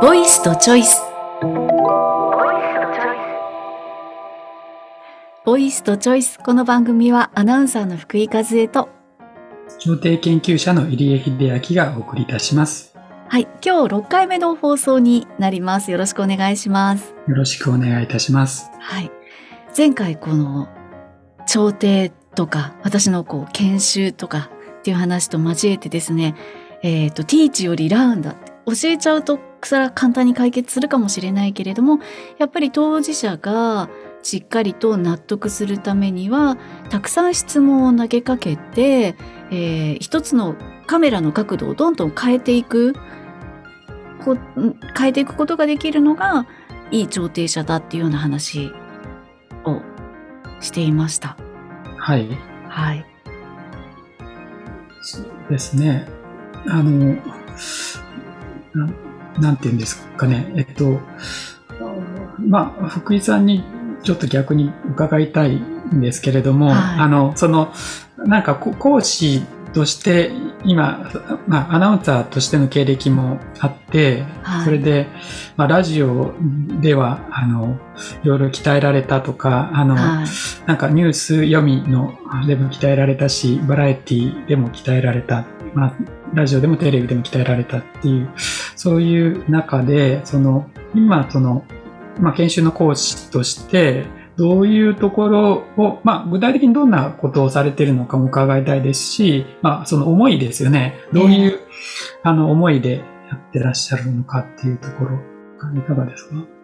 ボイスとチョイス。ボイスとチョイス。この番組はアナウンサーの福井和恵と、調停研究者の入江秀明がお送りいたします。はい、今日6回目の放送になります。よろしくお願いします。よろしくお願いいたします。はい。前回この調停とか、私のこう研修とかっていう話と交えてですね、えっ、と、ティーチよりラーンだって教えちゃうとそれは簡単に解決するかもしれないけれども、やっぱり当事者がしっかりと納得するためには、たくさん質問を投げかけて、えー一つのカメラの角度をどんどん変えていく、こん変えていくことができるのが、いい調停者だっていうような話をしていました。はい。はい。そうですね。あの、ななんて言うんですかね。えっと、まあ、福井さんにちょっと逆に伺いたいんですけれども、はいあの、その、なんかこ講師として今、まあ、アナウンサーとしての経歴もあって、はいそれで、まあ、ラジオでは、あの、いろいろ鍛えられたとか、あの、はい。なんかニュース読みのでも鍛えられたし、バラエティでも鍛えられた、まあ、ラジオでもテレビでも鍛えられたっていう、そういう中で、その、今、その、まあ、研修の講師として、どういうところを、まあ、具体的にどんなことをされているのかも伺いたいですし、まあ、その思いですよね。どういう、あの、思いでやってらっしゃるのかっていうところ、いかがですか？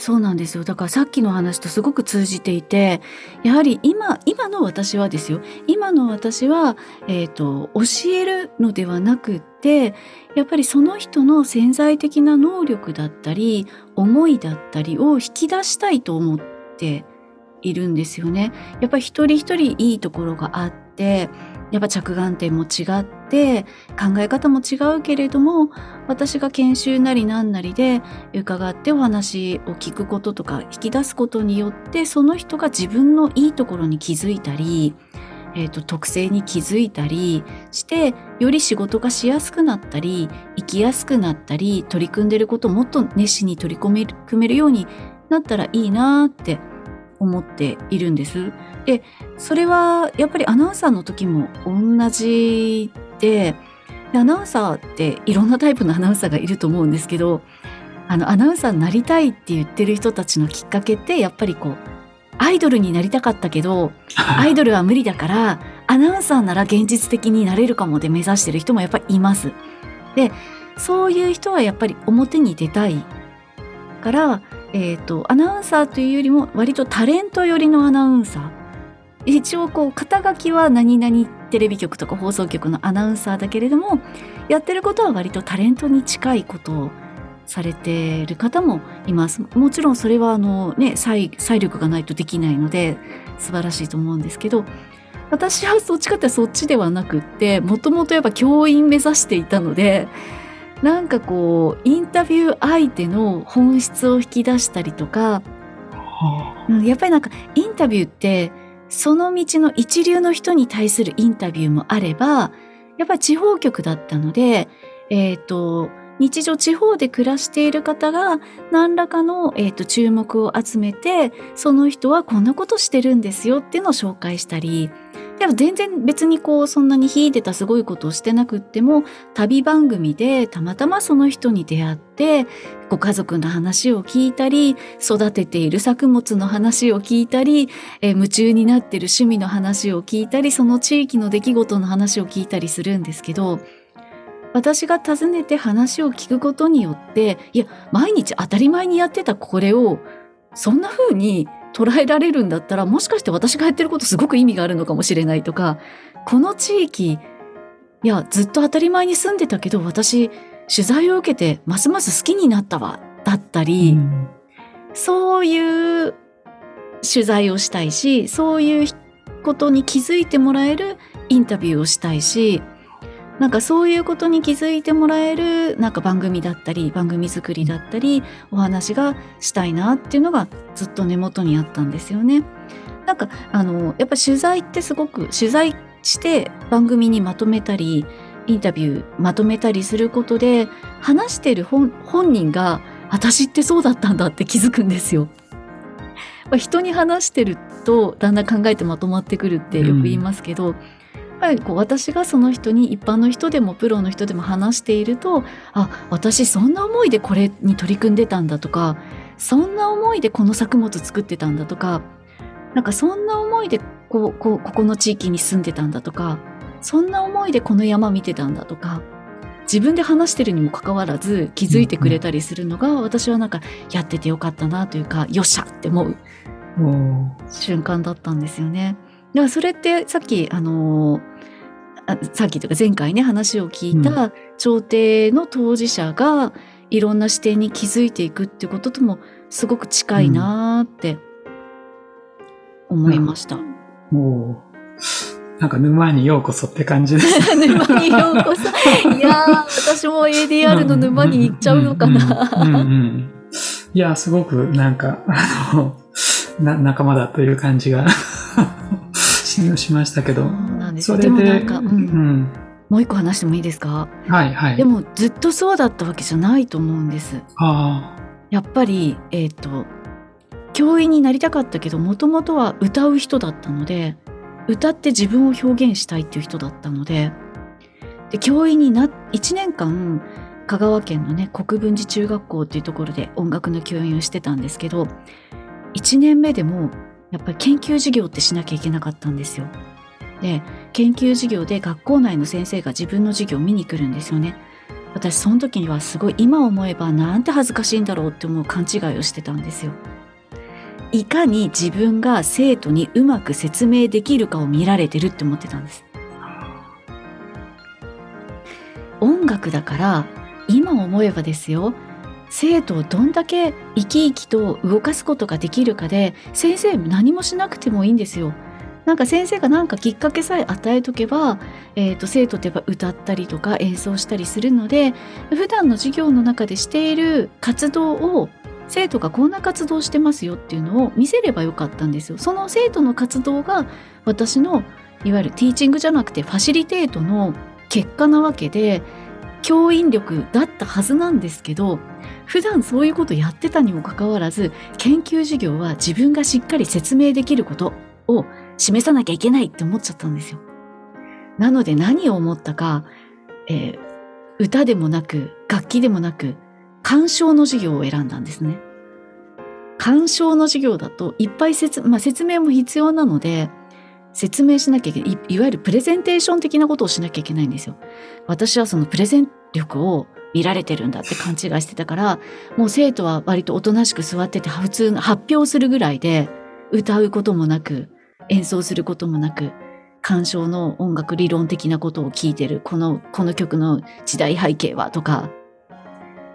そうなんですよ。だからさっきの話とすごく通じていて、やはり今、今の私はですよ。今の私は、えっ、と、教えるのではなくって、やっぱりその人の潜在的な能力だったり、思いだったりを引き出したいと思っているんですよね。やっぱり一人一人いいところがあって、やっぱ着眼点も違って、考え方も違うけれども、私が研修なりなんなりで伺ってお話を聞くこととか引き出すことによってその人が自分のいいところに気づいたり、えー、と特性に気づいたりしてより仕事がしやすくなったり生きやすくなったり取り組んでることをもっと熱心に取り組める組めるようになったらいいなって思っているんです。でそれはやっぱりアナウンサーの時も同じででアナウンサーっていろんなタイプのアナウンサーがいると思うんですけどあのアナウンサーになりたいって言ってる人たちのきっかけってやっぱりこうアイドルになりたかったけど アイドルは無理だからアナウンサーなら現実的になれるかもで目指してる人もやっぱりいます。でそういう人はやっぱり表に出たいから、えー、とアナウンサーというよりも割とタレント寄りのアナウンサー一応こう肩書きは何々テレビ局とか放送局のアナウンサーだけれどもやってることは割とタレントに近いことをされてる方もいます。もちろんそれはあのね才才力がないとできないので素晴らしいと思うんですけど私はそっちかってそっちではなくってもともとやっぱ教員目指していたのでなんかこうインタビュー相手の本質を引き出したりとかやっぱりなんかインタビューってその道の一流の人に対するインタビューもあればやっぱり地方局だったので、えっ、と日常地方で暮らしている方が何らかの、えー、と注目を集めてその人はこんなことしてるんですよっていうのを紹介したりでも全然別にこうそんなに秀でたすごいことをしてなくっても旅番組でたまたまその人に出会ってご家族の話を聞いたり育てている作物の話を聞いたり、えー夢中になってる趣味の話を聞いたりその地域の出来事の話を聞いたりするんですけど私が訪ねて話を聞くことによっていや毎日当たり前にやってたこれをそんな風に捉えられるんだったらもしかして私がやってることすごく意味があるのかもしれないとかこの地域いやずっと当たり前に住んでたけど私取材を受けてますます好きになったわだったあり、うん。そういう取材をしたいしそういうことに気づいてもらえるインタビューをしたいしなんかそういうことに気づいてもらえるなんか番組だったり番組作りだったりお話がしたいなっていうのがずっと根元にあったんですよね。なんかあのやっぱ取材ってすごく取材して番組にまとめたりインタビューまとめたりすることで話してる本人が私ってそうだったんだって気づくんですよ。人に話してるとだんだん考えてまとまってくるってよく言いますけど、うん、ぱりこう私がその人に一般の人でもプロの人でも話しているとあ私そんな思いでこれに取り組んでたんだとかそんな思いでこの作物作ってたんだとかなんかそんな思いでこうこうここの地域に住んでたんだとかそんな思いでこの山見てたんだとか自分で話してるにもかかわらず気づいてくれたりするのが、私はなんかやっててよかったなというかよっしゃって思う瞬間だったんですよね。だからそれってさっきあのさっきというか前回ね話を聞いた朝廷の当事者がいろんな視点に気づいていくってことともすごく近いなって思いました。うん、なんか沼にようこそって感じです。沼にようこそ。いや私も ADR の沼に行っちゃうのかな。いやすごくなんか、あの、な仲間だという感じが しましたけど。それで、でなんか、うん、うん、もう一個話してもいいですか？はいはい。でもずっとそうだったわけじゃないと思うんです。あやっぱり、えっ、ー、と、教員になりたかったけど、もともとは歌う人だったので、歌って自分を表現したいっていう人だったのでで教員にな1年間香川県のね国分寺中学校っていうところで音楽の教員をしてたんですけど1年目でもやっぱり研究授業ってしなきゃいけなかったんですよ。で研究授業で学校内の先生が自分の授業を見に来るんですよね。私その時にはすごい今思えばなんて恥ずかしいんだろうって思う勘違いをしてたんですよ。いかに自分が生徒にうまく説明できるかを見られてるって思ってたんです。音楽だから今思えばですよ生徒をどんだけ生き生きと動かすことができるかで先生何もしなくてもいいんですよ。なんか先生が何かきっかけさえ与えとけば、えーと、生徒ってやっぱ歌ったりとか演奏したりするので普段の授業の中でしている活動を生徒がこんな活動してますよっていうのを見せればよかったんですよ。その生徒の活動が私のいわゆるティーチングじゃなくてファシリテートの結果なわけで教員力だったはずなんですけど普段そういうことやってたにもかかわらず研究授業は自分がしっかり説明できることを示さなきゃいけないって思っちゃったんですよ。なので何を思ったか、えー、歌でもなく楽器でもなく鑑賞の授業を選んだんですね。鑑賞の授業だといっぱい説,、まあ、説明も必要なので説明しなきゃいけないいわゆるプレゼンテーション的なことをしなきゃいけないんですよ。私はそのプレゼン力を見られてるんだって勘違いしてたからもう生徒は割とおとなしく座ってて普通の発表するぐらいで歌うこともなく演奏することもなく鑑賞の音楽理論的なことを聞いてるこのこの曲の時代背景はとか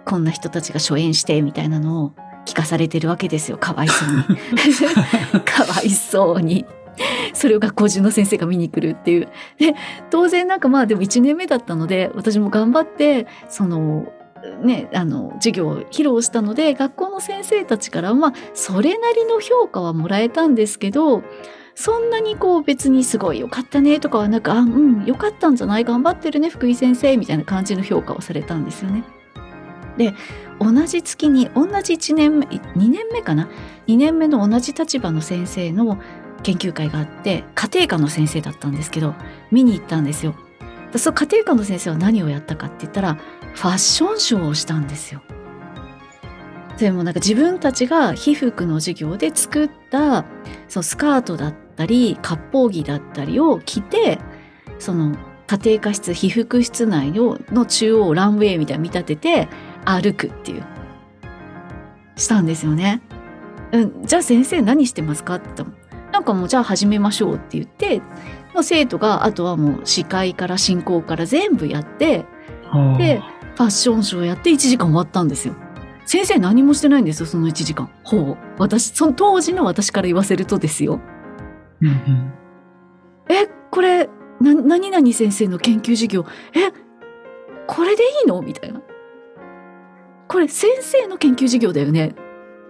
こんな人たちが初演してみたいなのを聞かされてるわけですよ。かわいそうに。かわいそうに。それを学校中の先生が見に来るっていう。で当然なんかまあでも1年目だったので私も頑張ってそのね、あの授業を披露したので学校の先生たちからまあそれなりの評価はもらえたんですけどそんなにこう別にすごい良かったねとかはなくあうん良かったんじゃない頑張ってるね福井先生みたいな感じの評価をされたんですよね。で同じ月に同じ1年目2年目かな？2年目の同じ立場の先生の研究会があって家庭科の先生だったんですけど見に行ったんですよ。その家庭科の先生は何をやったかって言ったらファッションショーをしたんですよ。でもなんか自分たちが被服の授業で作ったそのスカートだったり割烹着だったりを着てその家庭科室被服室内のの中央ランウェイみたいに見立てて歩くっていうしたんですよね。うん、じゃあ先生何してますかって言ったらなんかもうじゃあ始めましょうって言ってもう生徒があとはもう司会から進行から全部やってでファッションショーやって1時間終わったんですよ。先生何もしてないんですよその1時間ほう私その当時の私から言わせるとですよ。うんうん、えこれな何々先生の研究授業。えこれでいいの？みたいな。これ先生の研究授業だよね。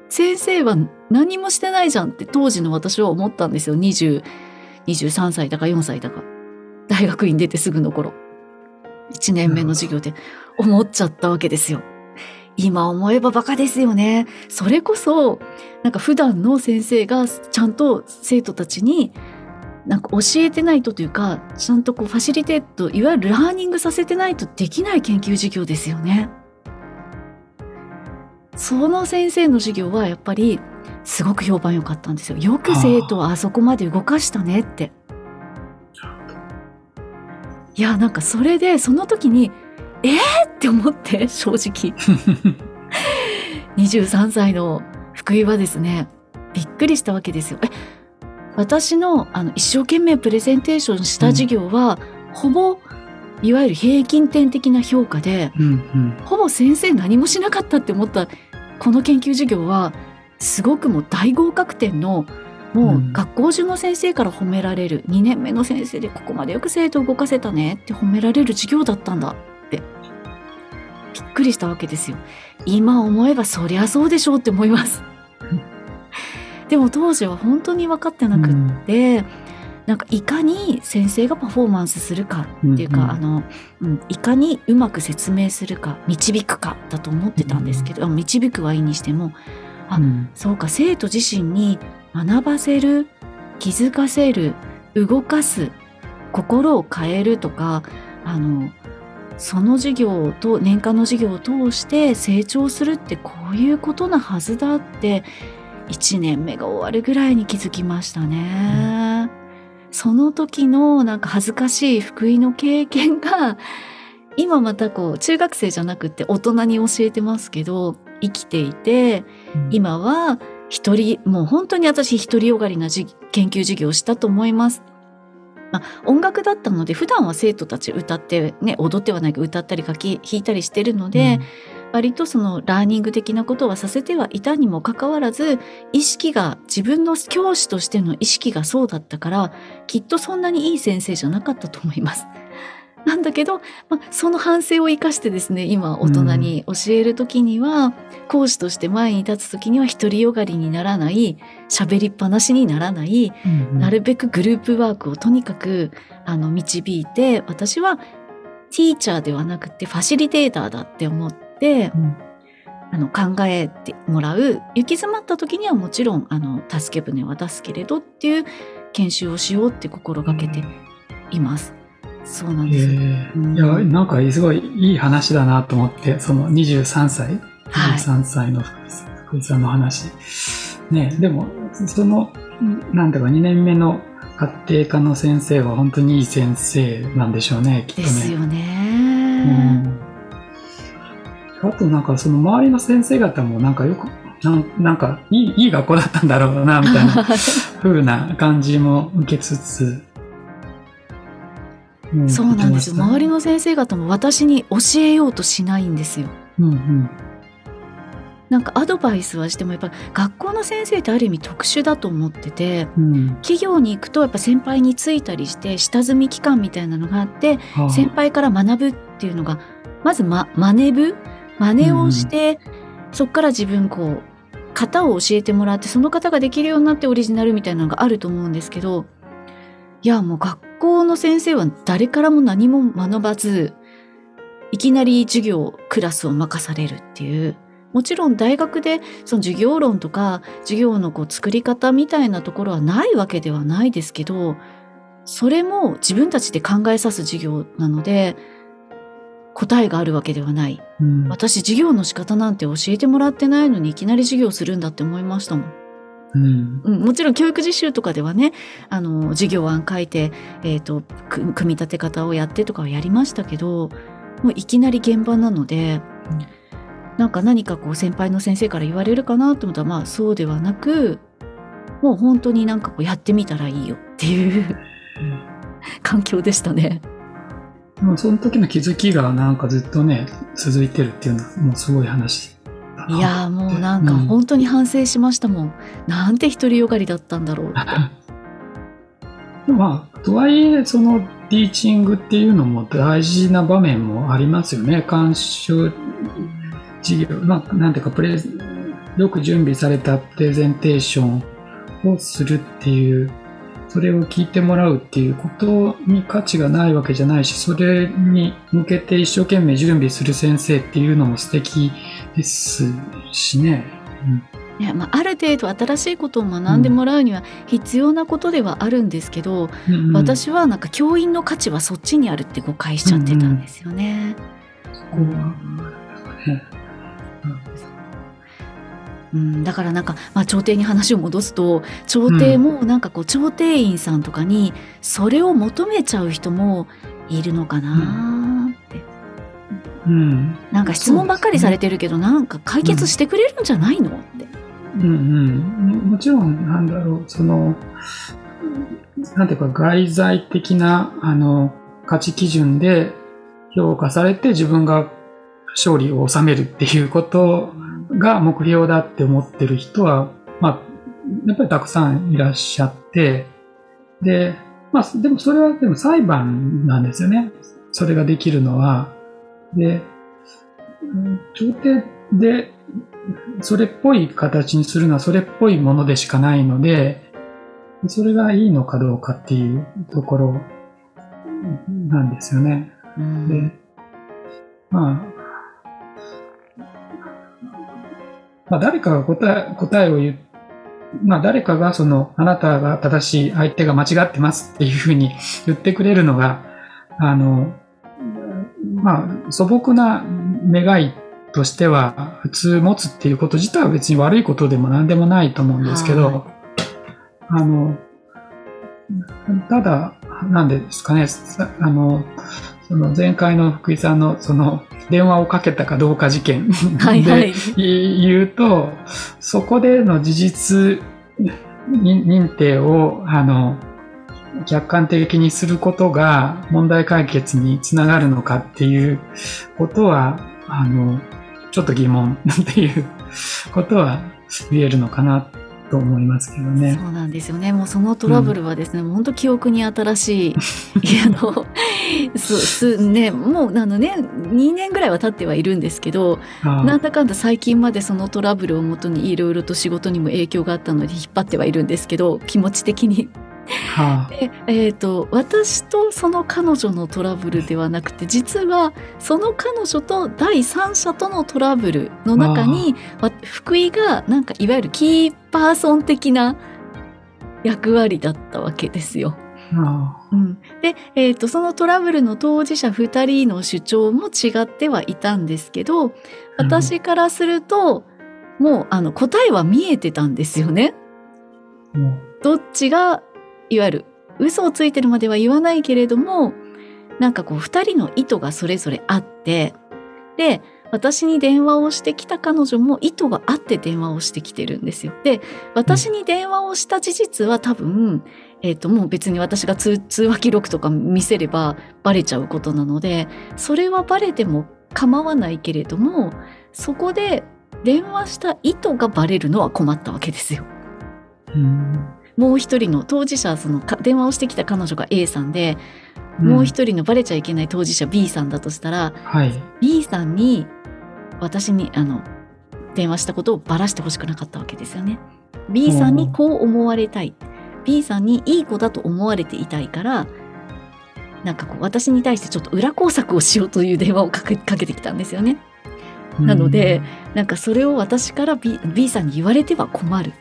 先生は何もしてないじゃんって当時の私は思ったんですよ。20 23歳だか4歳だか。大学院出てすぐの頃。1年目の授業で思っちゃったわけですよ。今思えばバカですよね。それこそ、なんか普段の先生がちゃんと生徒たちになんか教えてないとというか、ちゃんとこうファシリテート、いわゆるラーニングさせてないとできない研究授業ですよね。その先生の授業はやっぱりすごく評判良かったんですよ。よく生徒はあそこまで動かしたねって。いや、なんかそれでその時に、えー？って思って正直。23歳の福井はですね、びっくりしたわけですよ。え、私のあの一生懸命プレゼンテーションした授業は、ほぼいわゆる平均点的な評価で、うんうん。ほぼ先生何もしなかったって思ったこの研究授業はすごくもう大合格点のもううん。学校中の先生から褒められる、2年目の先生でここまでよく生徒を動かせたねって褒められる授業だったんだくりしたわけですよ。今思えばそりゃそうでしょうって思います。でも当時は本当に分かってなくって、なんかいかに先生がパフォーマンスするかっていうか、うんうんあの、うん、いかにうまく説明するか導くかだと思ってたんですけど、あ導くはいいにしてもあうんそうか生徒自身に学ばせる気づかせる動かす心を変えるとかあのその授業と年間の授業を通して成長するってこういうことなはずだって1年目が終わるぐらいに気づきましたね。その時のなんか恥ずかしい福井の経験が今またこう中学生じゃなくて大人に教えてますけど生きていて今は一人もう本当に私独りよがりなじ研究授業をしたと思います。まあ、音楽だったので普段は生徒たち歌ってね踊ってはないけど歌ったり書き弾いたりしてるので、割とそのラーニング的なことはさせてはいたにもかかわらず意識が自分の教師としての意識がそうだったからきっとそんなにいい先生じゃなかったと思います。なんだけど、まあ、その反省を生かしてですね今大人に教える時には、講師として前に立つ時には独りよがりにならない喋りっぱなしにならないうんうん。なるべくグループワークをとにかくあの導いて私はティーチャーではなくてファシリテーターだって思ってうん。あの考えてもらう。行き詰まった時にはもちろんあの助け舟は出すけれどっていう研修をしようって心がけています。そうなんです。えうんーいや、なんかすごいいい話だなと思って、その23歳、はい23歳の福井さんの話。ね、でも、その、なんうか、2年目の家庭科の先生は本当にいい先生なんでしょうね、きっとね。ですようね。んあとなんかその周りの先生方もなんかよく、なんなんかいいいい学校だったんだろうな、みたいな 風な感じも受けつつ、うそうなんですよ。周りの先生方も私に教えようとしないんですよ。うんうん。なんかアドバイスはしてもやっぱ学校の先生ってある意味特殊だと思っててうん。企業に行くとやっぱ先輩についたりして下積み期間みたいなのがあってはあ。先輩から学ぶっていうのがまずま真似ぶ？真似をして、そっから自分こう型を教えてもらってその方ができるようになってオリジナルみたいなのがあると思うんですけどいやもう学校の先生は誰からも何も学ばずいきなり授業クラスを任されるっていう。もちろん大学でその授業論とか授業のこう作り方みたいなところはないわけではないですけどそれも自分たちで考えさす授業なので答えがあるわけではない。うん。私授業の仕方なんて教えてもらってないのにいきなり授業するんだって思いましたもん。うん。うん、もちろん教育実習とかではねあの授業案書いて、えー、とく組み立て方をやってとかはやりましたけどもういきなり現場なので、うん。なんか何かこう先輩の先生から言われるかなと思ったらまあそうではなくもう本当になんかこうやってみたらいいよっていう環境でしたね。でもその時の気づきがなんかずっとね、続いてるっていうのはもうすごい話いやーもうなんかうん本当に反省しましたもん。なんて独りよがりだったんだろうって。まあ、とはいえ、そのティーチングっていうのも大事な場面もありますよね。監修授業、まあ、なんていうか、プレゼよく準備されたプレゼンテーションをするっていうそれを聞いてもらうっていうことに価値がないわけじゃないし、それに向けて一生懸命準備する先生っていうのも素敵ですしね。いやまあ、ある程度新しいことを学んでもらうには必要なことではあるんですけど、うんうん。私はなんか教員の価値はそっちにあるって誤解しちゃってたんですよね。そこはねうん、だからなんか、まあ、朝廷に話を戻すと朝廷もなんかこう朝廷員さんとかにそれを求めちゃう人もいるのかなって、うんなんか質問ばっかりされてるけど、なんか解決してくれるんじゃないの？って。うんうん、もちろん、なんだろう、その、なんていうか、外在的な、あの、価値基準で評価されて自分が勝利を収めるっていうことが目標だって思ってる人は、まあ、やっぱりたくさんいらっしゃって、で、まあ、でもそれはでも裁判なんですよね。それができるのは。で、うん朝廷でそれっぽい形にするのはそれっぽいものでしかないので、それがいいのかどうかっていうところなんですよね。うんで、まあ、まあ誰かが答え答えを言う、まあ誰かがその、あなたが正しい、相手が間違ってますっていうふうに言ってくれるのが、あの、まあ素朴な願いとしては、普通持つっていうこと自体は別に悪いことでも何でもないと思うんですけど、はあの、ただ、なんでですかね、さあの、その前回の福井さんのその電話をかけたかどうか事件はいはい。で言うと、そこでの事実に認定を、あの、客観的にすることが問題解決につながるのかっていうことは、あの、ちょっと疑問 っていうことは言えるのかなと思いますけどね。そうなんですよね。もうそのトラブルはですね、本当記憶に新しい、あの、す、す、ね、もうあのね、2年ぐらいは経ってはいるんですけど、あなんだかんだ最近までそのトラブルをもとにいろいろと仕事にも影響があったので引っ張ってはいるんですけど、気持ち的に。はでえー、と私とその彼女のトラブルではなくて実はその彼女と第三者とのトラブルの中にわ福井がなんかいわゆるキーパーソン的な役割だったわけですよ。ああ。うん、で、えー、とそのトラブルの当事者2人の主張も違ってはいたんですけど私からするともうあの答えは見えてたんですよね。どっちがいわゆる嘘をついてるまでは言わないけれどもなんかこう2人の意図がそれぞれあってで私に電話をしてきた彼女も意図があって電話をしてきてるんですよ。で私に電話をした事実は多分、えー、ともう別に私が通話記録とか見せればバレちゃうことなのでそれはバレても構わないけれどもそこで電話した意図がバレるのは困ったわけですよ。うんもう一人の当事者そのか電話をしてきた彼女が A さんで、もう一人のバレちゃいけない当事者 B さんだとしたらはい。B さんに私にあの電話したことをばらしてほしくなかったわけですよね。B さんにこう思われたい B さんにいい子だと思われていたいからなんかこう私に対してちょっと裏工作をしようという電話をかけかけてきたんですよね。なので、なんかそれを私から B, B さんに言われては困る。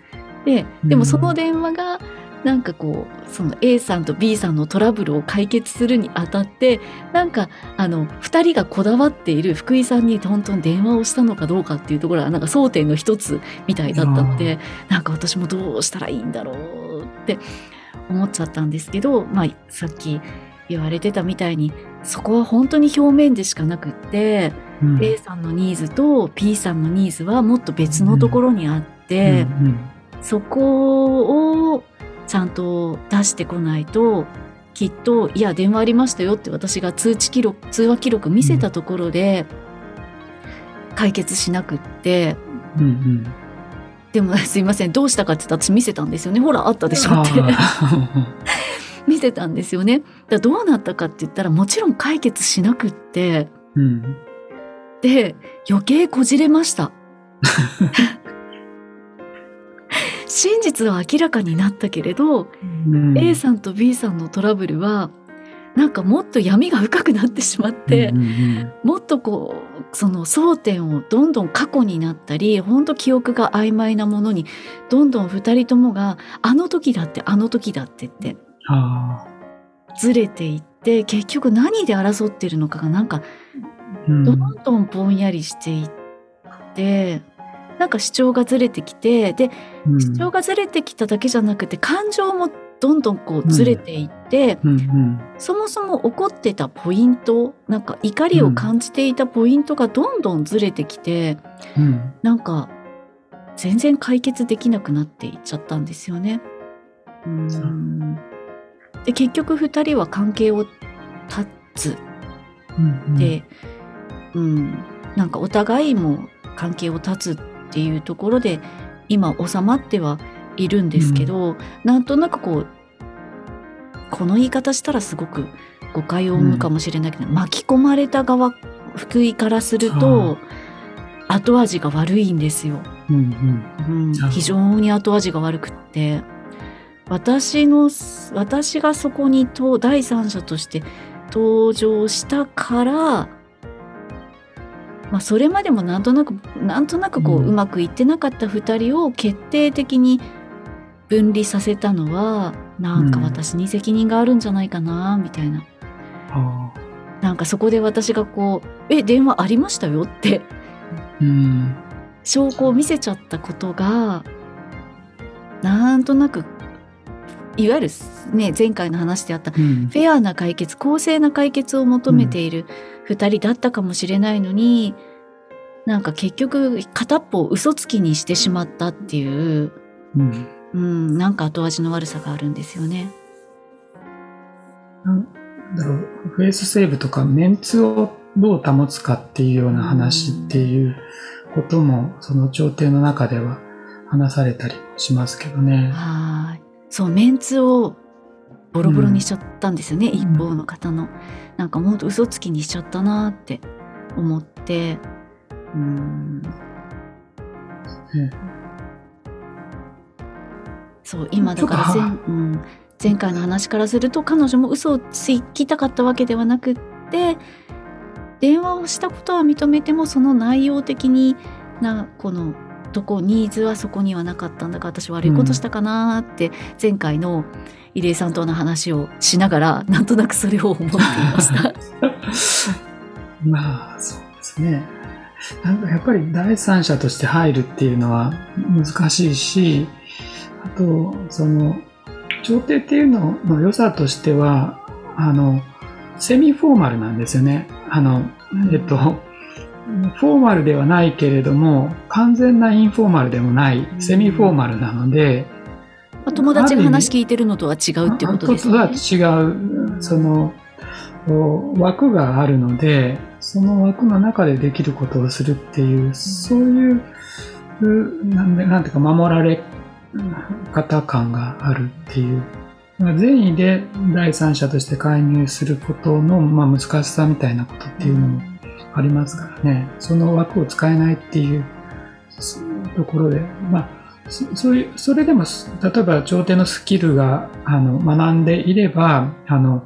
ででもその電話がなんかこうその A さんと B さんのトラブルを解決するにあたってなんかあの2人がこだわっている福井さんに本当に電話をしたのかどうかっていうところはなんか争点の一つみたいだったのでなんか私もどうしたらいいんだろうって思っちゃったんですけど、まあ、さっき言われてたみたいにそこは本当に表面でしかなくって。うん、A さんのニーズと P さんのニーズはもっと別のところにあって、うんうんそこをちゃんと出してこないときっと「いや電話ありましたよ」って私が通知記録通話記録見せたところで解決しなくって。うんうん。でもすいませんどうしたかって言ったら私見せたんですよね。ほらあったでしょって。あ 見せたんですよね。だどうなったかって言ったらもちろん解決しなくって。ーうん。で余計こじれました。真実は明らかになったけれど、うん。A さんと B さんのトラブルはなんかもっと闇が深くなってしまって、うんうんもっとこうその争点をどんどん過去になったり本当記憶が曖昧なものにどんどん2人ともがあの時だってあの時だってってあずれていって結局何で争ってるのかがなんかどんどんぼんやりしていって、なんか主張がずれてきてでうん。主張がずれてきただけじゃなくて感情もどんどんこうずれていって、うんうん。そもそも怒ってたポイントなんか怒りを感じていたポイントがどんどんずれてきて、うん。なんか全然解決できなくなっていっちゃったんですよね。うん。で結局2人は関係を断つ。うんで、うん、なんかお互いも関係を断つっていうところで今収まってはいるんですけど、なんとなくこうこの言い方したらすごく誤解を生むかもしれないけど、巻き込まれた側福井からすると後味が悪いんですよ。うん非常に後味が悪くって。私の私がそこにと第三者として登場したから、まあ、それまでもなんとなくなんとなくこう、ううんまくいってなかった2人を決定的に分離させたのはなんかうん。私に責任があるんじゃないかなみたいな。あなんかそこで私がこう「え電話ありましたよ」ってーうん。証拠を見せちゃったことがなんとなくいわゆるね前回の話であったうん。フェアな解決公正な解決を求めている2人だったかもしれないのに、なんか結局片っぽを嘘つきにしてしまったっていう、うんうん、なんか後味の悪さがあるんですよね。なんだろうフェイスセーブとかメンツをどう保つかっていうような話っていうこともその調停の中では話されたりしますけどね。はいそうメンツをボロボロにしちゃったんですよね、ん。一方の方の。なんかもう嘘つきにしちゃったなって思って。うん。ねそう今だから前,、うん、前回の話からすると彼女も嘘をつきたかったわけではなくって電話をしたことは認めてもその内容的になこのとこニーズはそこにはなかったんだから私悪いことしたかなって前回の入江さんとの話をしながらなんとなくそれを思っていました。まあそうですね。なんかやっぱり第三者として入るっていうのは難しいし、あと、その、調停っていうのの良さとしては、あの、セミフォーマルなんですよね。あの、えっと、フォーマルではないけれども、完全なインフォーマルでもない、セミフォーマルなので、まあ友達が話聞いてるのとは違うってことですとはね。違う、その、枠があるので、その枠の中でできることをするっていう、そういう、うなんで、なんていうか、守られ方感があるっていう。まあ善意で第三者として介入することの、まあ、難しさみたいなことっていうのもありますからね。その枠を使えないっていうところで、まあ、そそういう、それでも、例えば、調停のスキルが、あの、学んでいれば、あの、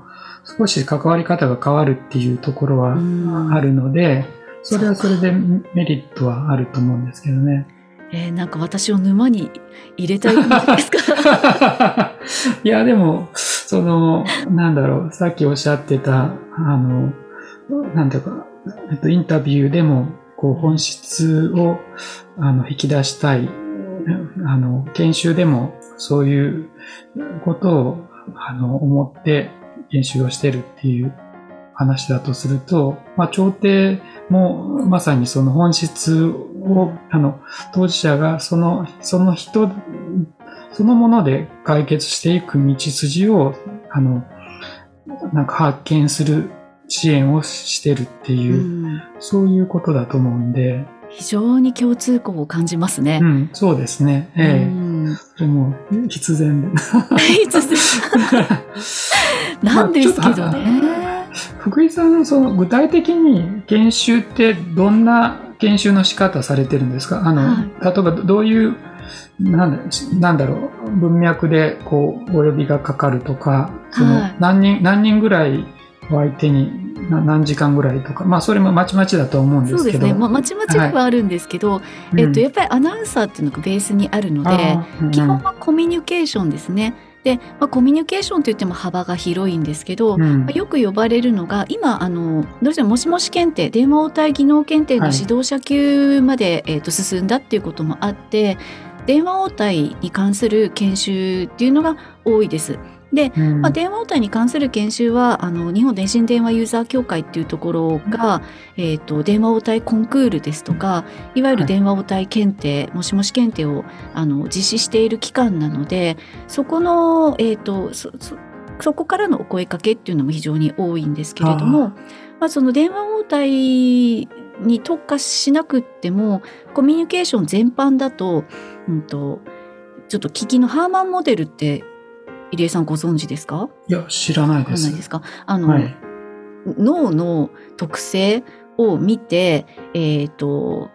少し関わり方が変わるっていうところはうんあるので、それはそれでメリットはあると思うんですけどね。えーなんか私を沼に入れたい感じですか？いや、でも、その、なんだろう、さっきおっしゃってた、あの、なんていうか、えっと、インタビューでも、こう、本質を、あの、引き出したい、あの、研修でも、そういうことを、あの、思って研修をしてるっていう話だとすると、まあ、調停も、まさにその本質を、あの、当事者がその、その人、そのもので解決していく道筋を、あの、なんか発見する支援をしてるっていう、うんそういうことだと思うんで、非常に共通項を感じますねう。ん、そうですね。ええうんそれも必然で。なんですけどまあね。福井さん、その具体的に研修ってどんな研修の仕方されてるんですか？あの、はい例えばどういうなんだなんだろう、文脈でこう、お呼びがかかるとか、そのはい何人、何人ぐらいを相手にな何時間ぐらいとか、まあそれもまちまちだと思うんですけど。そうですね。まあ、まちまちではあるんですけど、うんえっと、やっぱりアナウンサーっていうのがベースにあるので、うん基本はコミュニケーションですね。で、まあ、コミュニケーションといっても幅が広いんですけど、うんまあよく呼ばれるのが今あのどうしてももしもし検定電話応対技能検定のはい指導者級まで、えー、と進んだっていうこともあって電話応対に関する研修っていうのが多いです。で、うん。まあ、電話応対に関する研修はあの日本電信電話ユーザー協会っていうところが、えー、と電話応対コンクールですとかいわゆる電話応対検定、もしもし検定をあの実施している機関なのでそこの、えー、とそそそこからのお声かけっていうのも非常に多いんですけれどもまあ、その電話応対に特化しなくってもコミュニケーション全般だと,、うん、とちょっと聞きのハーマンモデルって入江さんご存知ですか？いや、知らないです。んないですか？あの、はい。脳の特性を見て、えっ、と、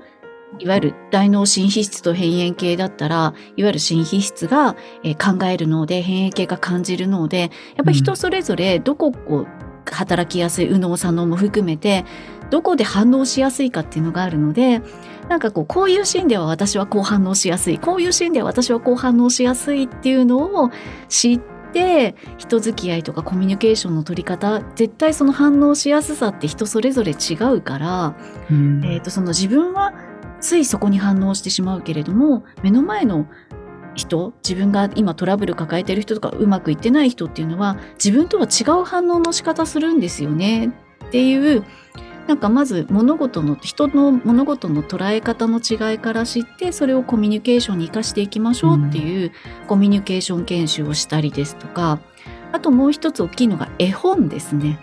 いわゆる大脳新皮質と辺縁系だったら、いわゆる新皮質が、えー考える脳で、辺縁系が感じる脳で、やっぱり人それぞれどここう働きやすい右脳左脳も含めて、どこで反応しやすいかっていうのがあるので、なんかこう、こういうシーンでは私はこう反応しやすい、こういうシーンでは私はこう反応しやすいっていうのを知って、人付き合いとかコミュニケーションの取り方絶対その反応しやすさって人それぞれ違うから、うん。えー、とその自分はついそこに反応してしまうけれども目の前の人自分が今トラブル抱えてる人とかうまくいってない人っていうのは自分とは違う反応の仕方するんですよね。っていうなんかまず物事の人の物事の捉え方の違いから知ってそれをコミュニケーションに生かしていきましょうっていう、コミュニケーション研修をしたりですとかあともう一つ大きいのが絵本ですね。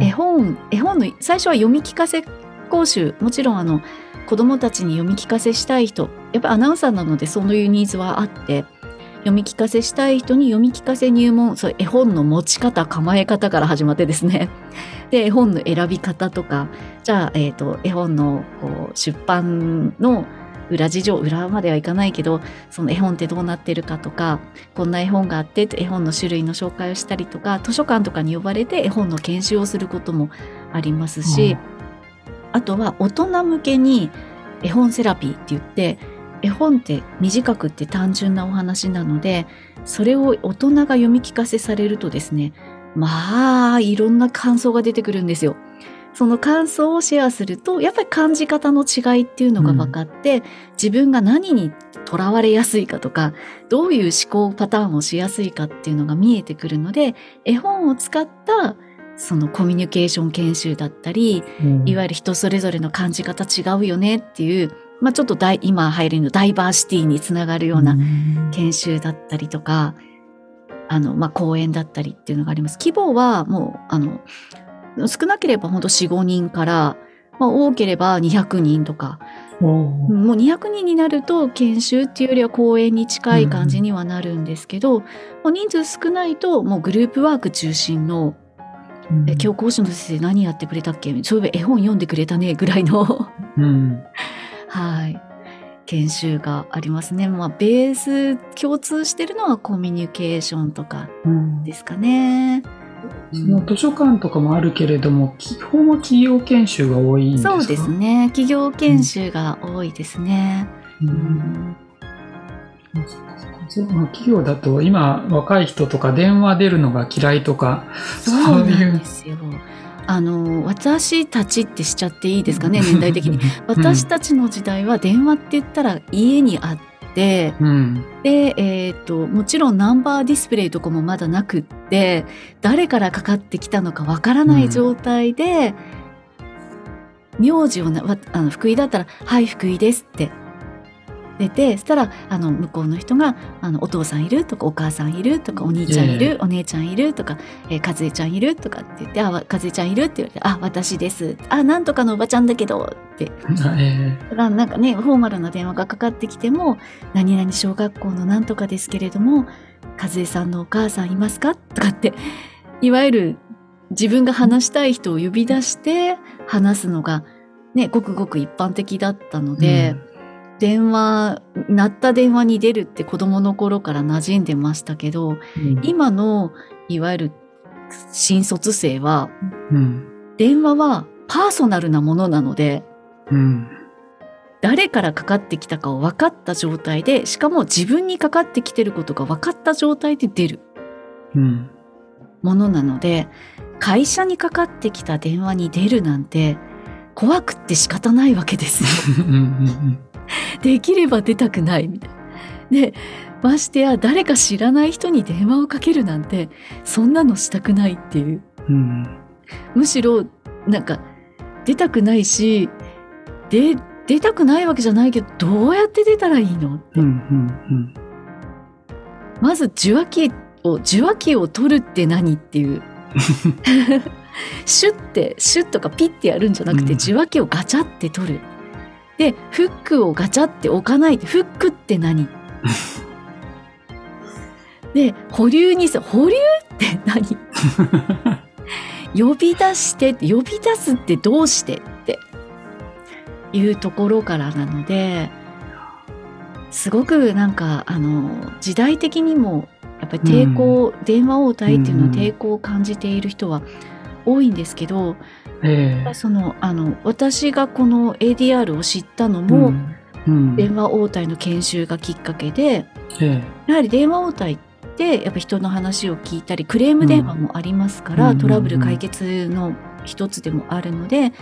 絵本絵本の最初は読み聞かせ講習。もちろんあの子どもたちに読み聞かせしたい人やっぱアナウンサーなのでそういうニーズはあって読み聞かせしたい人に読み聞かせ入門。そう絵本の持ち方構え方から始まってですね。で絵本の選び方とか。じゃあ、えー、と絵本のこう出版の裏事情裏まではいかないけどその絵本ってどうなってるかとかこんな絵本があって絵本の種類の紹介をしたりとか図書館とかに呼ばれて絵本の研修をすることもありますし、あとは大人向けに絵本セラピーって言って絵本って短くって単純なお話なのでそれを大人が読み聞かせされるとですねまあいろんな感想が出てくるんですよ。その感想をシェアするとやっぱり感じ方の違いっていうのが分かって、自分が何にとらわれやすいかとかどういう思考パターンをしやすいかっていうのが見えてくるので絵本を使ったそのコミュニケーション研修だったりうんいわゆる人それぞれの感じ方違うよねっていう、まあ、ちょっと今入るのダイバーシティにつながるような研修だったりとか、あの、まあ、講演だったりっていうのがあります。規模はもう、あの、少なければ本当4、5人から、まあ、多ければ200人とか、もう200人になると研修っていうよりは講演に近い感じにはなるんですけど、もう人数少ないともうグループワーク中心の、うん。え今日講師の先生何やってくれたっけ？そういえば絵本読んでくれたねぐらいの。うんはい。研修がありますね。まあ、ベース共通してるのはコミュニケーションとかうんですかね。その図書館とかもあるけれども、基本は企業研修が多いんですか？そうです。ね。企業研修が多いですね。ううんんそうまあ企業だと今若い人とか電話出るのが嫌いとか、そうなんですよ。あの私たちってしちゃっていいですかね年代的に。私たちの時代は電話って言ったら家にあってうん。で、えー、ともちろんナンバーディスプレイとかもまだなくって誰からかかってきたのかわからない状態で、名字をなわあの福井だったら「はい福井です」って出てそしたらあの向こうの人があの「お父さんいる?」とか「お母さんいる?」とか「お兄ちゃんいる?ええお姉ちゃんいる?」とか「えー、和江ちゃんいる?」とかって言って「あわ和江ちゃんいる?」って言われて「あ私です」「あなんとかのおばちゃんだけど」ってだからなんかねフォーマルな電話がかかってきても「何々小学校のなんとかですけれども和江さんのお母さんいますか?」とかっていわゆる自分が話したい人を呼び出して話すのがねごくごく一般的だったので、電話鳴った電話に出るって子供の頃から馴染んでましたけどうん今のいわゆる新卒生はうん。電話はパーソナルなものなのでうん。誰からかかってきたかを分かった状態でしかも自分にかかってきてることが分かった状態で出るうん。ものなので会社にかかってきた電話に出るなんて怖くって仕方ないわけですよ。うん。うん。できれば出たくないみたいな。でましてや誰か知らない人に電話をかけるなんてそんなのしたくないっていううん。むしろなんか出たくないしで出たくないわけじゃないけどどうやって出たらいいのうん。うん。まず受話器を受話器を取るって何っていう シュッてシュッとかピッてやるんじゃなくて、うん受話器をガチャって取るでフックをガチャって置かないでフックって何？で保留にさ保留って何？呼び出して呼び出すってどうしてっていうところからなのですごくなんかあの時代的にもやっぱり抵抗、電話応対っていうのはうん。抵抗を感じている人は多いんですけど、ええ。そのあの私がこの ADR を知ったのうも、ん。うん。電話応対の研修がきっかけでえやはり電話応対ってやっぱ人の話を聞いたりクレーム電話もありますから、うんトラブル解決の一つでもあるので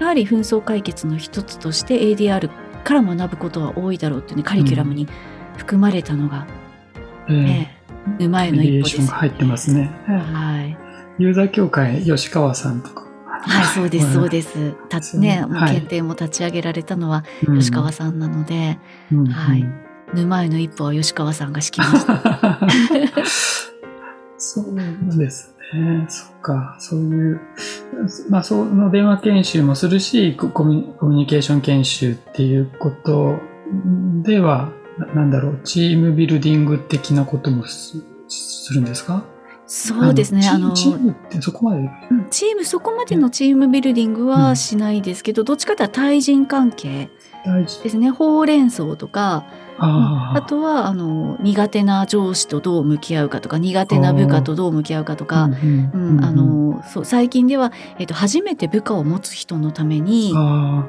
やはり紛争解決の一つとして ADR から学ぶことは多いだろうっていうねカリキュラムに含まれたのが、え。ええ。ええ沼への一歩です。入ってますね。ええはい、ユーザー協会、吉川さんとか。はい、そうです、そうです。たねね、もうはい検定も立ち上げられたのはうん吉川さんなので、うんはいうん沼への一歩は吉川さんが敷きました。そうですね。そっか。そういう、まあ、その電話研修もするし、ココミュコミュニケーション研修っていうことでは、ななんだろう、チームビルディング的なこともすするんですか？そうですね。あの、チチームってそこまで、うんチーム、そこまでのチームビルディングはしないですけど、どっちかというと対人関係。ですね。ほうれん草とか、ああとは、あの、苦手な上司とどう向き合うかとか、苦手な部下とどう向き合うかとあ、か、最近では、えっと、初めて部下を持つ人のために、いわ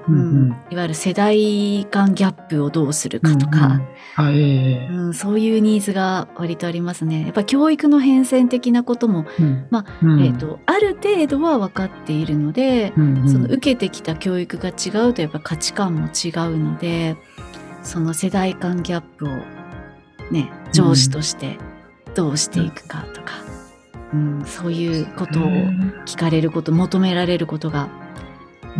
ゆる世代間ギャップをどうするかとうんか、そういうニーズが割とありますね。やっぱ教育の変遷的なことも、ある程度は分かっているので、受けてきた教育が違うとやっぱ価値観も違うのでその世代間ギャップをね上司としてどうしていくかとか、うんそういうことを聞かれること求められることが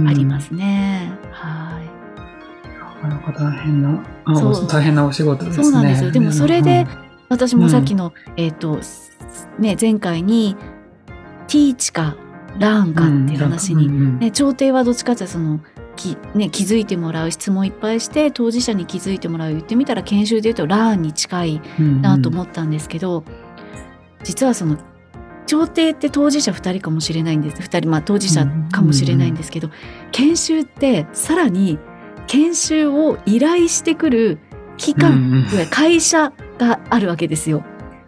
ありますね。はい。なかなか大変な、あそう。大変なお仕事ですね。そうなんですよ。でもそれでうん。私もさっきの、えっ、とね前回に「ティーチかラーンか」っていう話に、うんうん。ね、調停はどっちかっていうとそのき、ね、気づいてもらう質問いっぱいして当事者に気づいてもらう言ってみたら研修で言うとラーンに近いうんなと思ったんですけど、実はその調停って当事者2人かもしれないんです2人まあ当事者かもしれないんですけど、研修ってさらに研修を依頼してくる機関、うん会社があるわけですよ。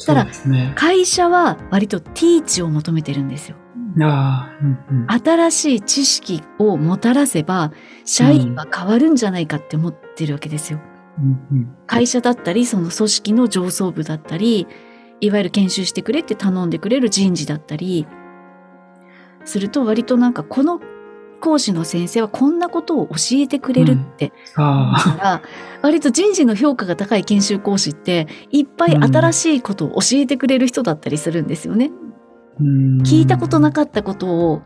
ただそうですね。会社は割とティーチを求めてるんですよ。ああ、うんうん。新しい知識をもたらせば社員は変わるんじゃないかって思ってるわけですよ。うんうん。会社だったりその組織の上層部だったりいわゆる研修してくれって頼んでくれる人事だったりすると割となんかこの講師の先生はこんなことを教えてくれるってあ。あ、だから割と人事の評価が高い研修講師っていっぱい新しいことを教えてくれる人だったりするんですよね。うん聞いたことなかったことを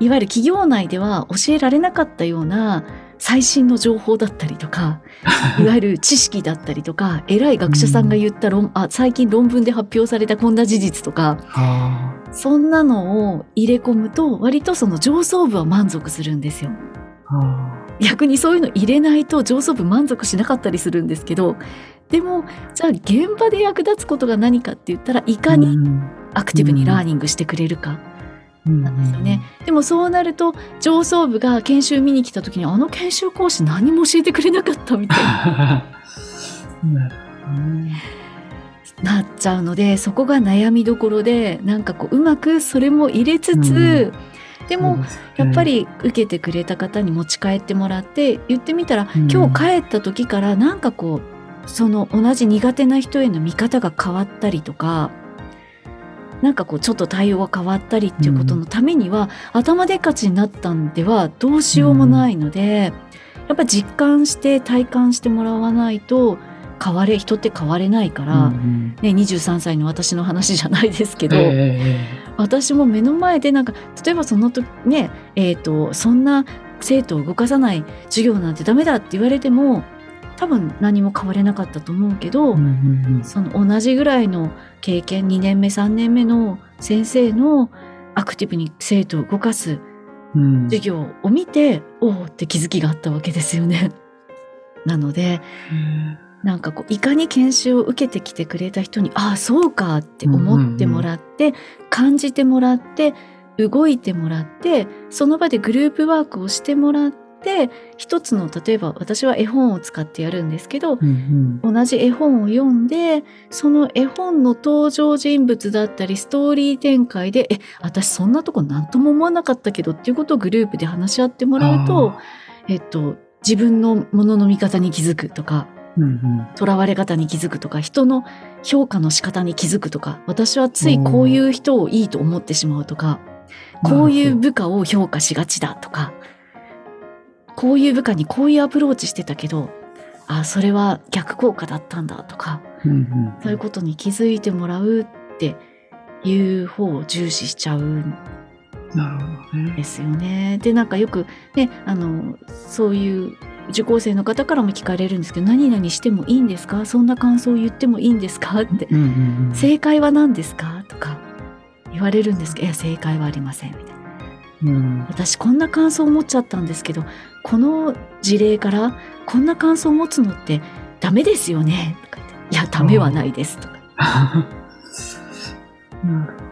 いわゆる企業内では教えられなかったような最新の情報だったりとか いわゆる知識だったりとか偉い学者さんが言った論、あ最近論文で発表されたこんな事実とかあそんなのを入れ込むと割とその上層部は満足するんですよ。逆にそういうの入れないと上層部満足しなかったりするんですけどでもじゃあ現場で役立つことが何かって言ったらいあ。かにうんアクティブにラーニングしてくれるか？っなんですよね。でもそうなると上層部が研修見に来た時にあの研修講師何も教えてくれなかったみたいな。なっちゃうのでそこが悩みどころでなんかこううまくそれも入れつつ、でもそうですね。やっぱ、り受けてくれた方に持ち帰ってもらって言ってみたら、うん。今日帰った時からなんかこうその同じ苦手な人への見方が変わったりとかなんかこうちょっと対応が変わったりっていうことのためには、頭でっかちになったんではどうしようもないので、やっぱ実感して体感してもらわないと変われ人って変われないから、うんうん。ね、23歳の私の話じゃないですけど。ええ私も目の前でなんか例えばその時ねえー、とそんな生徒を動かさない授業なんてダメだって言われても多分何も変われなかったと思うけど、うんうん。その同じぐらいの経験2年目3年目の先生のアクティブに生徒を動かすうん。うん授業を見て、おおって気づきがあったわけですよね。なのでなんかこういかに研修を受けてきてくれた人にああそうかって思ってもらって、感じてもらって動いてもらってその場でグループワークをしてもらって一つの例えば私は絵本を使ってやるんですけどうんうん。同じ絵本を読んでその絵本の登場人物だったりストーリー展開で「え私そんなとこ何とも思わなかったけど」っていうことをグループで話し合ってもらうと、えっと、自分のものの見方に気づくとかうんうん。囚われ方に気づくとか人の評価の仕方に気づくとか私はついこういう人をいいと思ってしまうとかこういう部下を評価しがちだとかこういう部下にこういうアプローチしてたけどあそれは逆効果だったんだとかうんうんそういうことに気づいてもらうっていう方を重視しちゃうん。ですよね。でなんかよくねあのそういう受講生の方からも聞かれるんですけど「何々してもいいんですか？そんな感想を言ってもいいんですか?」ってうんうん「正解は何ですか?」とか言われるんですけど「いや正解はありません」みたいな。うんうん私こんな感想を持っちゃったんですけどこの事例からこんな感想を持つのってダメですよねとか言って「いやダメはないです」とか。なるほど。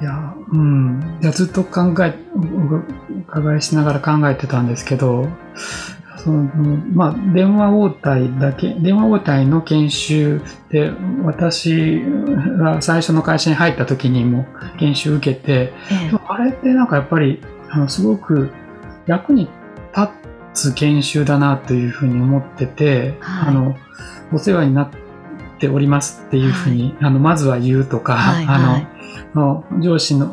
いや、うん。いや、ずっと考え、お伺いしながら考えてたんですけど、その、まあ、電話応対だけ、電話応対の研修で、私が最初の会社に入った時にも研修受けて、ええあれってなんかやっぱり、あの、すごく役に立つ研修だなというふうに思ってて、はい。あの、お世話になっておりますっていうふうに、あの、まずは言うとか、はいはい。あの、の上司の、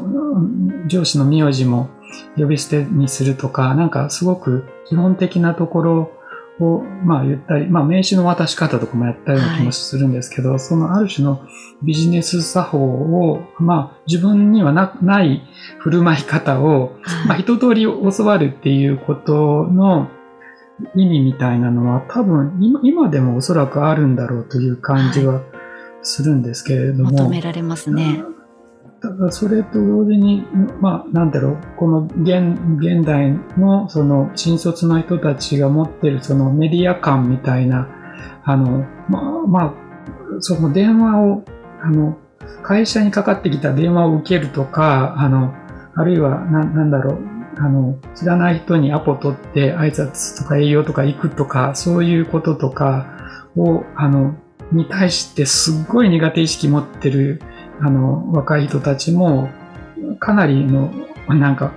上司の名字も呼び捨てにするとか、なんかすごく基本的なところを、まあ言ったり、まあ名刺の渡し方とかもやったような気もするんですけど、そのある種のビジネス作法を、まあ自分にはなない振る舞い方を、まあ、一通り教わるっていうことの意味みたいなのは多分今今でもおそらくあるんだろうという感じはするんですけれども、求められますね。ただそれと同時に、まあ、なんだろう、この現現代のその新卒の人たちが持ってるそのメディア感みたいな、あの、まあ、まあ、その電話を、あの、会社にかかってきた電話を受けるとか、あの、あるいは、ななんだろう、あの、知らない人にアポ取って挨拶とか営業とか行くとか、そういうこととかを、あの、に対してすっごい苦手意識持ってるあの、若い人たちも、かなりの、なんか、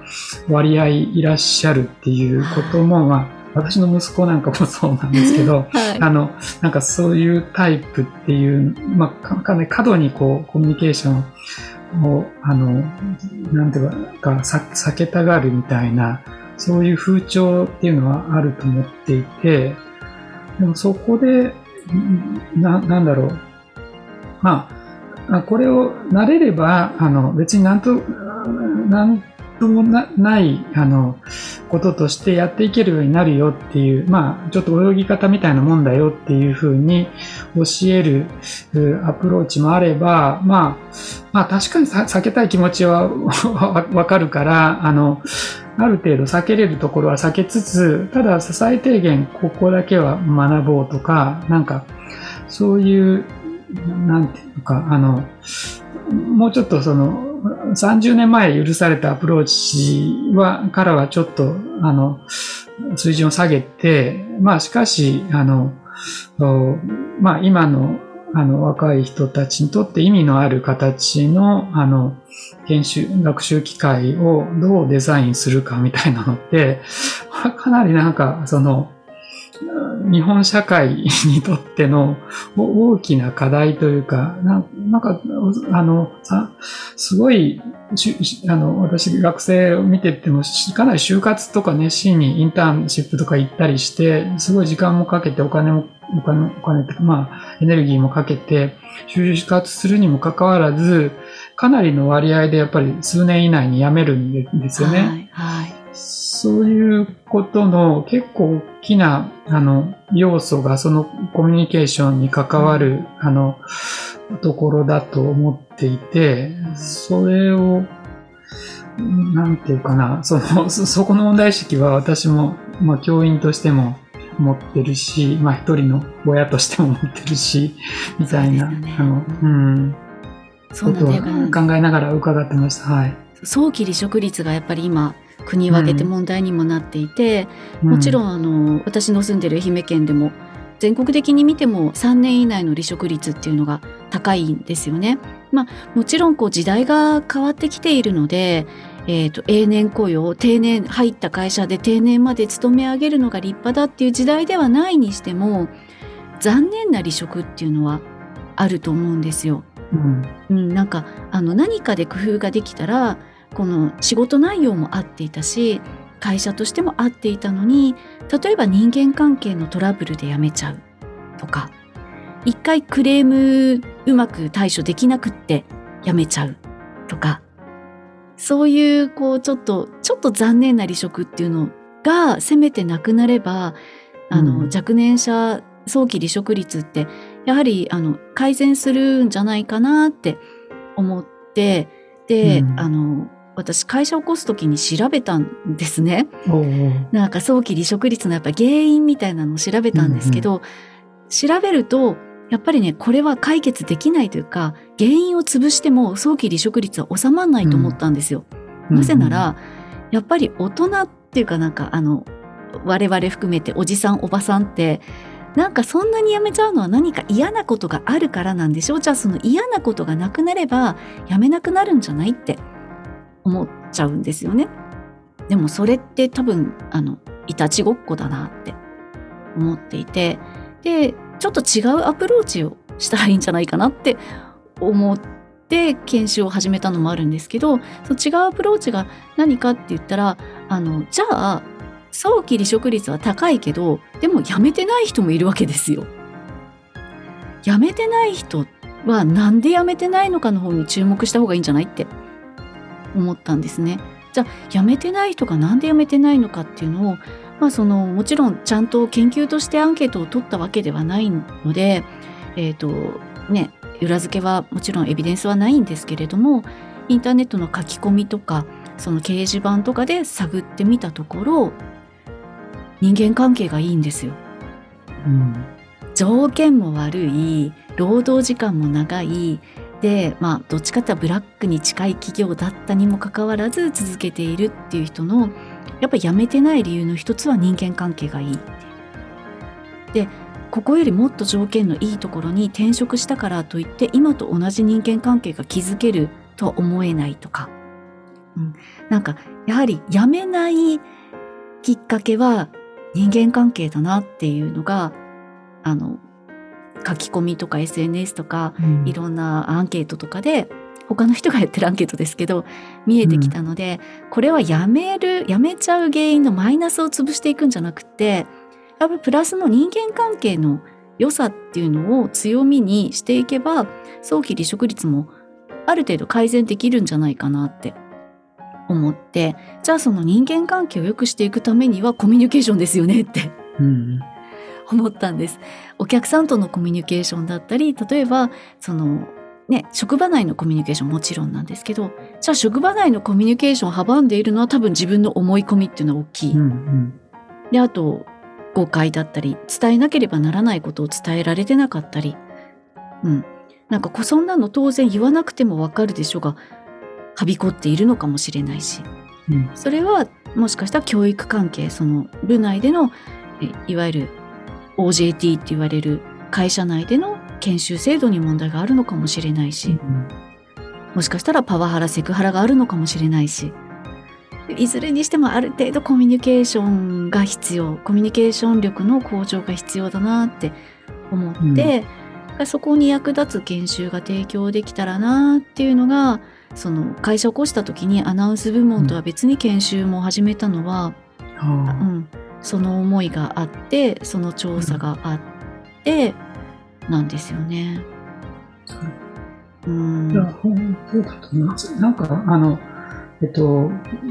割合いらっしゃるっていうことも、まあ、私の息子なんかもそうなんですけど、はい。あの、なんかそういうタイプっていう、まあ、かかなり過度にこう、コミュニケーションを、あの、なんていうか、さ避けたがるみたいな、そういう風潮っていうのはあると思っていて、でもそこで、んな、なんだろう。まあ、これを慣れれば、あの、別になんと、なんともない、あの、こととしてやっていけるようになるよっていう、まあ、ちょっと泳ぎ方みたいなもんだよっていうふうに教えるアプローチもあれば、まあ、まあ確かに避けたい気持ちはわ わかるから、あの、ある程度避けれるところは避けつつ、ただ最低限ここだけは学ぼうとか、なんか、そういう、なんていうか、あの、もうちょっとその、30年前許されたアプローチは、からはちょっと、あの、水準を下げて、まあしかし、あの、まあ今のあの若い人たちにとって意味のある形のあの研修学習機会をどうデザインするかみたいなのってかなりなんかその日本社会 にとっての大きな課題というか、なんか、あの、すごい、あの、私学生を見てても、かなり就活とか熱心にインターンシップとか行ったりして、すごい時間もかけてお金も、お金、お金まあ、エネルギーもかけて、就活するにもかかわらず、かなりの割合でやっぱり数年以内に辞めるんですよね。はい、はいそういうことの結構大きなあの要素がそのコミュニケーションに関わるあのところだと思っていて、それを、なんていうかな、その、そこの問題意識は私も、まあ教員としても持ってるし、まあ一人の親としても持ってるし、みたいな、ね、あの、うん。そうことを考えながら伺ってました。はい。早期離職率がやっぱり今国を挙げて問題にもなっていて、うん、もちろんあの私の住んでる愛媛県でも全国的に見ても3年以内の離職率っていうのが高いんですよね。まあ、もちろんこう時代が変わってきているので、えーと、永年雇用定年入った会社で定年まで勤め上げるのが立派だっていう時代ではないにしても残念な離職っていうのはあると思うんですよ。うん、うん、なんかあの何かで工夫ができたらこの仕事内容も合っていたし会社としても合っていたのに例えば人間関係のトラブルで辞めちゃうとか一回クレームうまく対処できなくって辞めちゃうとかそういうこうちょっとちょっと残念な離職っていうのがせめてなくなればあの、うん、若年者早期離職率ってやはりあの改善するんじゃないかなって思ってで、うん、あの私会社を起こす時に調べたんですね。なんか早期離職率のやっぱ原因みたいなのを調べたんですけど、うんうん、調べるとやっぱりねこれは解決できないというか原因を潰しても早期離職率は収まらないと思ったんですよ。うん、なぜならやっぱり大人っていうかなんかあの我々含めておじさんおばさんってなんかそんなに辞めちゃうのは何か嫌なことがあるからなんでしょう？じゃあその嫌なことがなくなれば辞めなくなるんじゃないって思っちゃうんですよね。でもそれって多分あのいたちごっこだなって思っていてでちょっと違うアプローチをしたらいいんじゃないかなって思って研修を始めたのもあるんですけどその違うアプローチが何かって言ったらあのじゃあ早期離職率は高いけどでも辞めてない人もいるわけですよ。辞めてない人はなんで辞めてないのかの方に注目した方がいいんじゃないって思ったんですね。じゃあ辞めてない人が何で辞めてないのかっていうのを、まあ、そのもちろんちゃんと研究としてアンケートを取ったわけではないので、えーとね、裏付けはもちろんエビデンスはないんですけれどもインターネットの書き込みとかその掲示板とかで探ってみたところ人間関係がいいんですよ。うん、条件も悪い労働時間も長いでまあどっちかっていうとブラックに近い企業だったにもかかわらず続けているっていう人のやっぱり辞めてない理由の一つは人間関係がいいって。でここよりもっと条件のいいところに転職したからといって今と同じ人間関係が築けるとは思えないとか、うん、なんかやはり辞めないきっかけは人間関係だなっていうのがあの書き込みとか SNS とか、うん、いろんなアンケートとかで他の人がやってるアンケートですけど見えてきたので、うん、これはやめるやめちゃう原因のマイナスを潰していくんじゃなくてやっぱりプラスの人間関係の良さっていうのを強みにしていけば早期離職率もある程度改善できるんじゃないかなって思ってじゃあその人間関係を良くしていくためにはコミュニケーションですよねって、うん、思ったんです。お客さんとのコミュニケーションだったり例えばそのね、職場内のコミュニケーションもちろんなんですけどじゃあ職場内のコミュニケーションを阻んでいるのは多分自分の思い込みっていうのは大きい。うんうん、であと誤解だったり伝えなければならないことを伝えられてなかったり、うん、なんかそんなの当然言わなくてもわかるでしょがはびこっているのかもしれないし。うん。それはもしかしたら教育関係その部内でのえいわゆる OJT って言われる会社内での研修制度に問題があるのかもしれないし、もしかしたらパワハラセクハラがあるのかもしれないしいずれにしてもある程度コミュニケーションが必要コミュニケーション力の向上が必要だなって思って、そこに役立つ研修が提供できたらなっていうのがその会社を起こした時にアナウンス部門とは別に研修も始めたのは、うあ。ん、その思いがあってその調査があってなんですよね。うん、いや、本当だと。なんか、あの、えっと、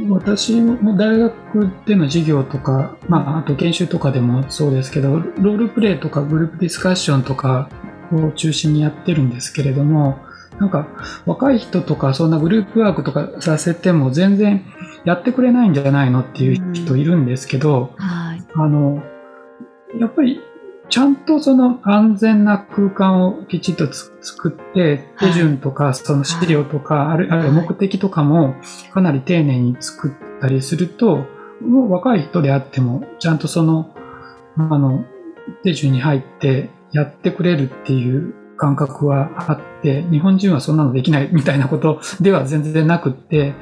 私も大学での授業とか、まあ、あと研修とかでもそうですけど、ロールプレイとかグループディスカッションとかを中心にやってるんですけれども、なんか若い人とかそんなグループワークとかさせても全然やってくれないんじゃないのっていう人いるんですけど、はい。あの、やっぱり、ちゃんとその安全な空間をきちっとつ作って、はい。手順とか、その資料とか、あるあるいははい。目的とかもかなり丁寧に作ったりすると、もう若い人であっても、ちゃんとその、あの、手順に入ってやってくれるっていう感覚はあって、日本人はそんなのできないみたいなことでは全然なくって、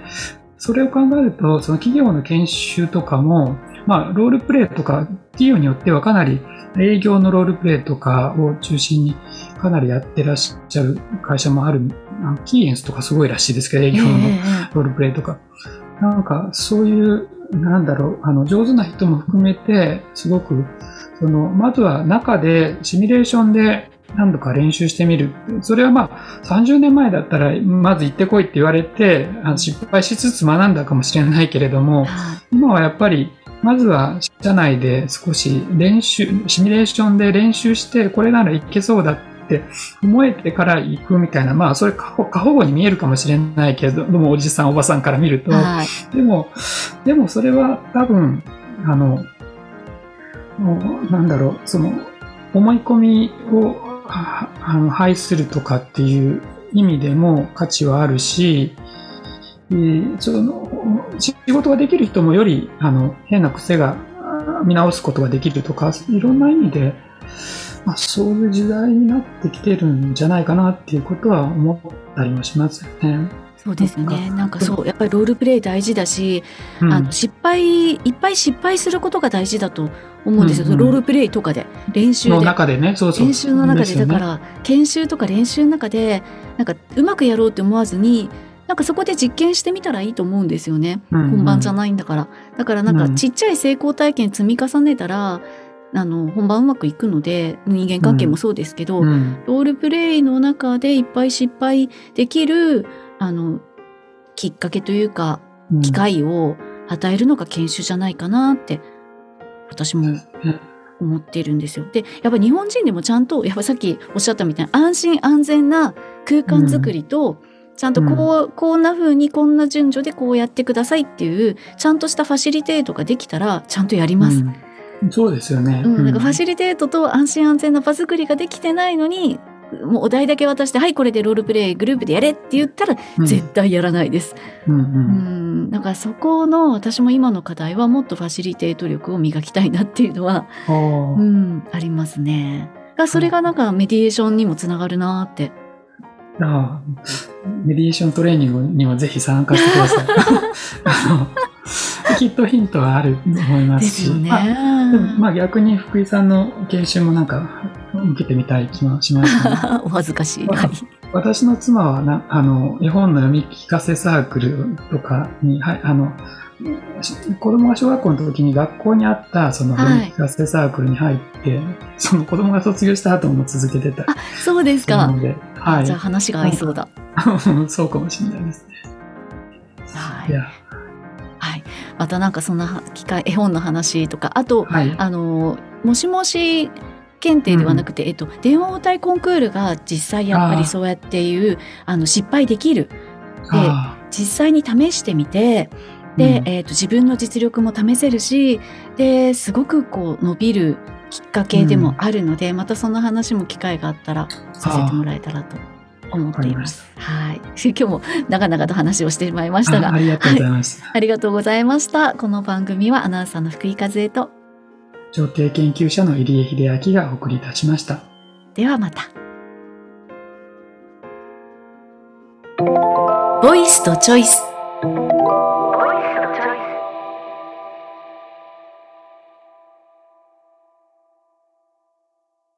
それを考えると、その企業の研修とかも、まあ、ロールプレイとか、企業によってはかなり営業のロールプレイとかを中心にかなりやってらっしゃる会社もある、あのキーエンスとかすごいらしいですけど、営業のええロールプレイとか。なんか、そういう、なんだろう、あの、上手な人も含めて、すごく、その、まずは中で、シミュレーションで何度か練習してみる。それはまあ、30年前だったら、まず行ってこいって言われて、失敗しつつ学んだかもしれないけれども、はい。今はやっぱり、まずは社内で少し練習、シミュレーションで練習して、これならいけそうだって思えてから行くみたいな、まあ、それ過保過保護に見えるかもしれないけれども、おじさん、おばさんから見ると、はい。でも、でもそれは多分、あの、なんだろう、その、思い込みをはあの排するとかっていう意味でも価値はあるし、えーその仕事ができる人もよりあの変な癖が見直すことができるとか、いろんな意味で、まあ、そういう時代になってきてるんじゃないかなっていうことは思ったりもしますよね。そうですよね。なんかそう、やっぱりロールプレイ大事だし、うんあの失敗、いっぱい失敗することが大事だと思うんですよ。うんうんロールプレイとかで、練習ので。中でね、そうそう。練習の中で、ねだから、研修とか練習の中で、なんかうまくやろうって思わずに、なんかそこで実験してみたらいいと思うんですよね。うんうん本番じゃないんだから。だからなんかうんちっちゃい成功体験積み重ねたら、あの、本番うまくいくので、人間関係もそうですけど、うんロールプレイの中でいっぱい失敗できるあのきっかけというかうん機会を与えるのが研修じゃないかなって私も思っているんですよ。でやっぱ日本人でもちゃんとやっぱさっきおっしゃったみたいな安心安全な空間づくりと、ちゃんとこう、こんな風にこんな順序でこうやってくださいっていうちゃんとしたファシリテートができたらちゃんとやります。うんそうですよね。うん、なんかファリシリテートと安心安全な場作りができてないのにもうお題だけ渡して「はいこれでロールプレイグループでやれ」って言ったら絶対やらないです。うんううんん、だからそこの私も今の課題はもっとファシリテート力を磨きたいなっていうのは、うん、ありますね。がそれがなんかメディエーションにもつながるなって。あーメディエーショントレーニングにもぜひ参加してください。きっとヒントはあると思いまし。ですね。まあ逆に福井さんの研修もなんか受けてみたい気もしましたね。お恥ずかしい。まあはい私の妻はなあの絵本の読み聞かせサークルとかに、はい、あのし子供が小学校の時に学校にあったそのはい読み聞かせサークルに入って、その子供が卒業した後も続けてたあそうですか。ので、はいじゃあ、話が合いそうだ。そうかもしれないですね。はいいや、はい。またなんかそんな機会絵本の話とかあとはい。あのもしもし検定ではなくて、うん、えっと、電話応対コンクールが実際やっぱりそうやっていうあの失敗できる。で実際に試してみてで、うん、えっと、自分の実力も試せるしですごくこう伸びるきっかけでもあるので、うん、またその話も機会があったらさせてもらえたらと思っています。はい、今日も長々と話をしてまいりましたがあ、ありがとうございます、はい。ありがとうございました。この番組はアナウンサーの福井和恵と上帝研究者の入江秀明がお送りいたしました。ではまた。ボイスとチョイス。